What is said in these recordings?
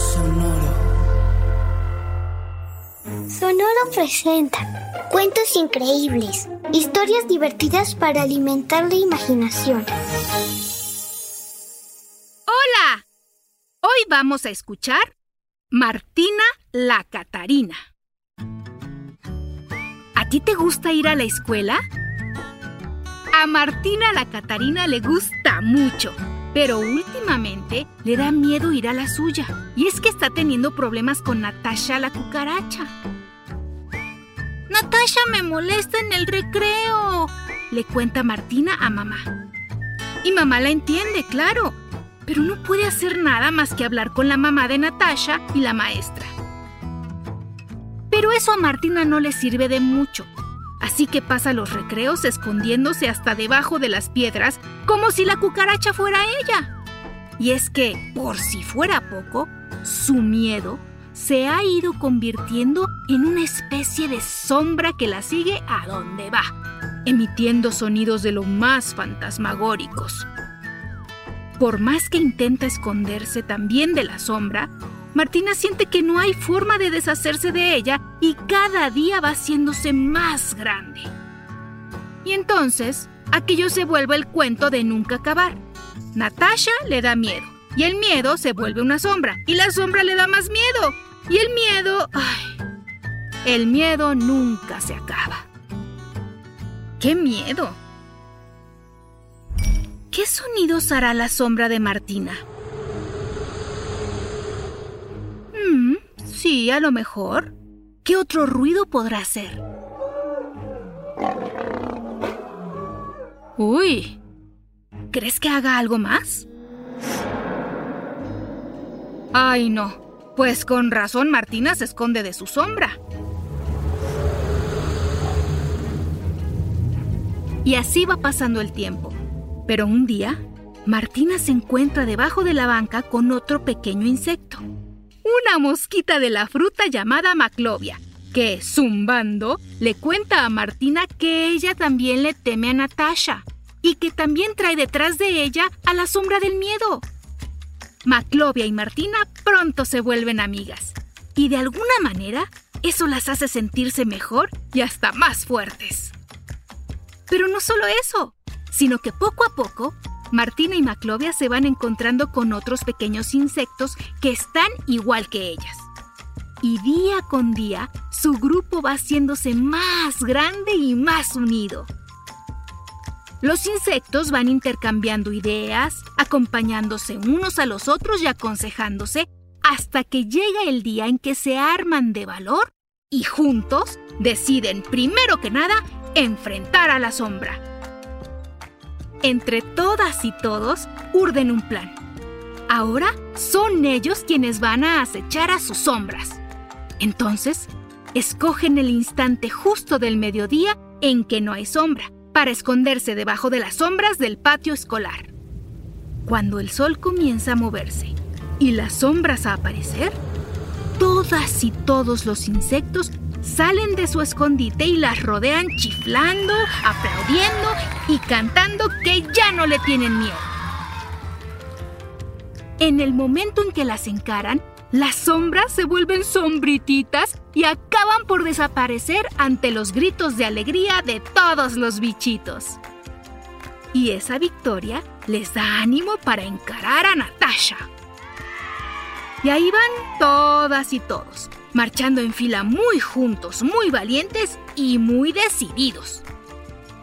Sonoro. Sonoro presenta cuentos increíbles, historias divertidas para alimentar la imaginación. ¡Hola! Hoy vamos a escuchar Martina la Catarina. ¿A ti te gusta ir a la escuela? A Martina la Catarina le gusta mucho. Pero últimamente le da miedo ir a la suya. Y es que está teniendo problemas con Natasha la cucaracha. Natasha me molesta en el recreo, le cuenta Martina a mamá. Y mamá la entiende, claro. Pero no puede hacer nada más que hablar con la mamá de Natasha y la maestra. Pero eso a Martina no le sirve de mucho. Así que pasa los recreos escondiéndose hasta debajo de las piedras como si la cucaracha fuera ella. Y es que, por si fuera poco, su miedo se ha ido convirtiendo en una especie de sombra que la sigue a donde va, emitiendo sonidos de lo más fantasmagóricos. Por más que intenta esconderse también de la sombra, Martina siente que no hay forma de deshacerse de ella y cada día va haciéndose más grande. Y entonces, aquello se vuelve el cuento de nunca acabar. Natasha le da miedo y el miedo se vuelve una sombra y la sombra le da más miedo y el miedo... ¡Ay! El miedo nunca se acaba. ¡Qué miedo! ¿Qué sonidos hará la sombra de Martina? Mm, sí, a lo mejor. ¿Qué otro ruido podrá hacer? Uy, ¿crees que haga algo más? Ay, no. Pues con razón Martina se esconde de su sombra. Y así va pasando el tiempo. Pero un día, Martina se encuentra debajo de la banca con otro pequeño insecto una mosquita de la fruta llamada Maclovia, que, zumbando, le cuenta a Martina que ella también le teme a Natasha y que también trae detrás de ella a la sombra del miedo. Maclovia y Martina pronto se vuelven amigas y de alguna manera eso las hace sentirse mejor y hasta más fuertes. Pero no solo eso, sino que poco a poco Martina y Maclovia se van encontrando con otros pequeños insectos que están igual que ellas. Y día con día, su grupo va haciéndose más grande y más unido. Los insectos van intercambiando ideas, acompañándose unos a los otros y aconsejándose hasta que llega el día en que se arman de valor y juntos deciden primero que nada enfrentar a la sombra. Entre todas y todos urden un plan. Ahora son ellos quienes van a acechar a sus sombras. Entonces, escogen el instante justo del mediodía en que no hay sombra, para esconderse debajo de las sombras del patio escolar. Cuando el sol comienza a moverse y las sombras a aparecer, todas y todos los insectos salen de su escondite y las rodean chiflando, aplaudiendo y cantando que ya no le tienen miedo. En el momento en que las encaran, las sombras se vuelven sombrititas y acaban por desaparecer ante los gritos de alegría de todos los bichitos. Y esa victoria les da ánimo para encarar a Natasha. Y ahí van todas y todos, marchando en fila muy juntos, muy valientes y muy decididos.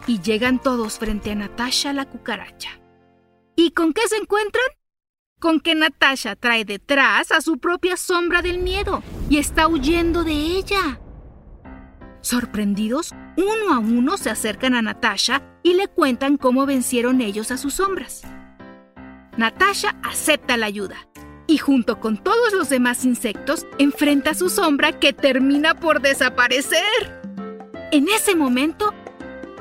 Y llegan todos frente a Natasha la cucaracha. ¿Y con qué se encuentran? Con que Natasha trae detrás a su propia sombra del miedo y está huyendo de ella. Sorprendidos, uno a uno se acercan a Natasha y le cuentan cómo vencieron ellos a sus sombras. Natasha acepta la ayuda y junto con todos los demás insectos enfrenta a su sombra que termina por desaparecer. En ese momento,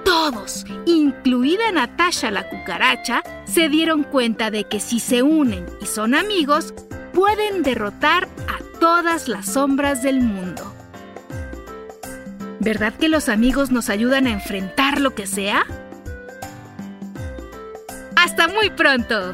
todos, incluida Natasha la cucaracha, se dieron cuenta de que si se unen y son amigos, pueden derrotar a todas las sombras del mundo. ¿Verdad que los amigos nos ayudan a enfrentar lo que sea? ¡Hasta muy pronto!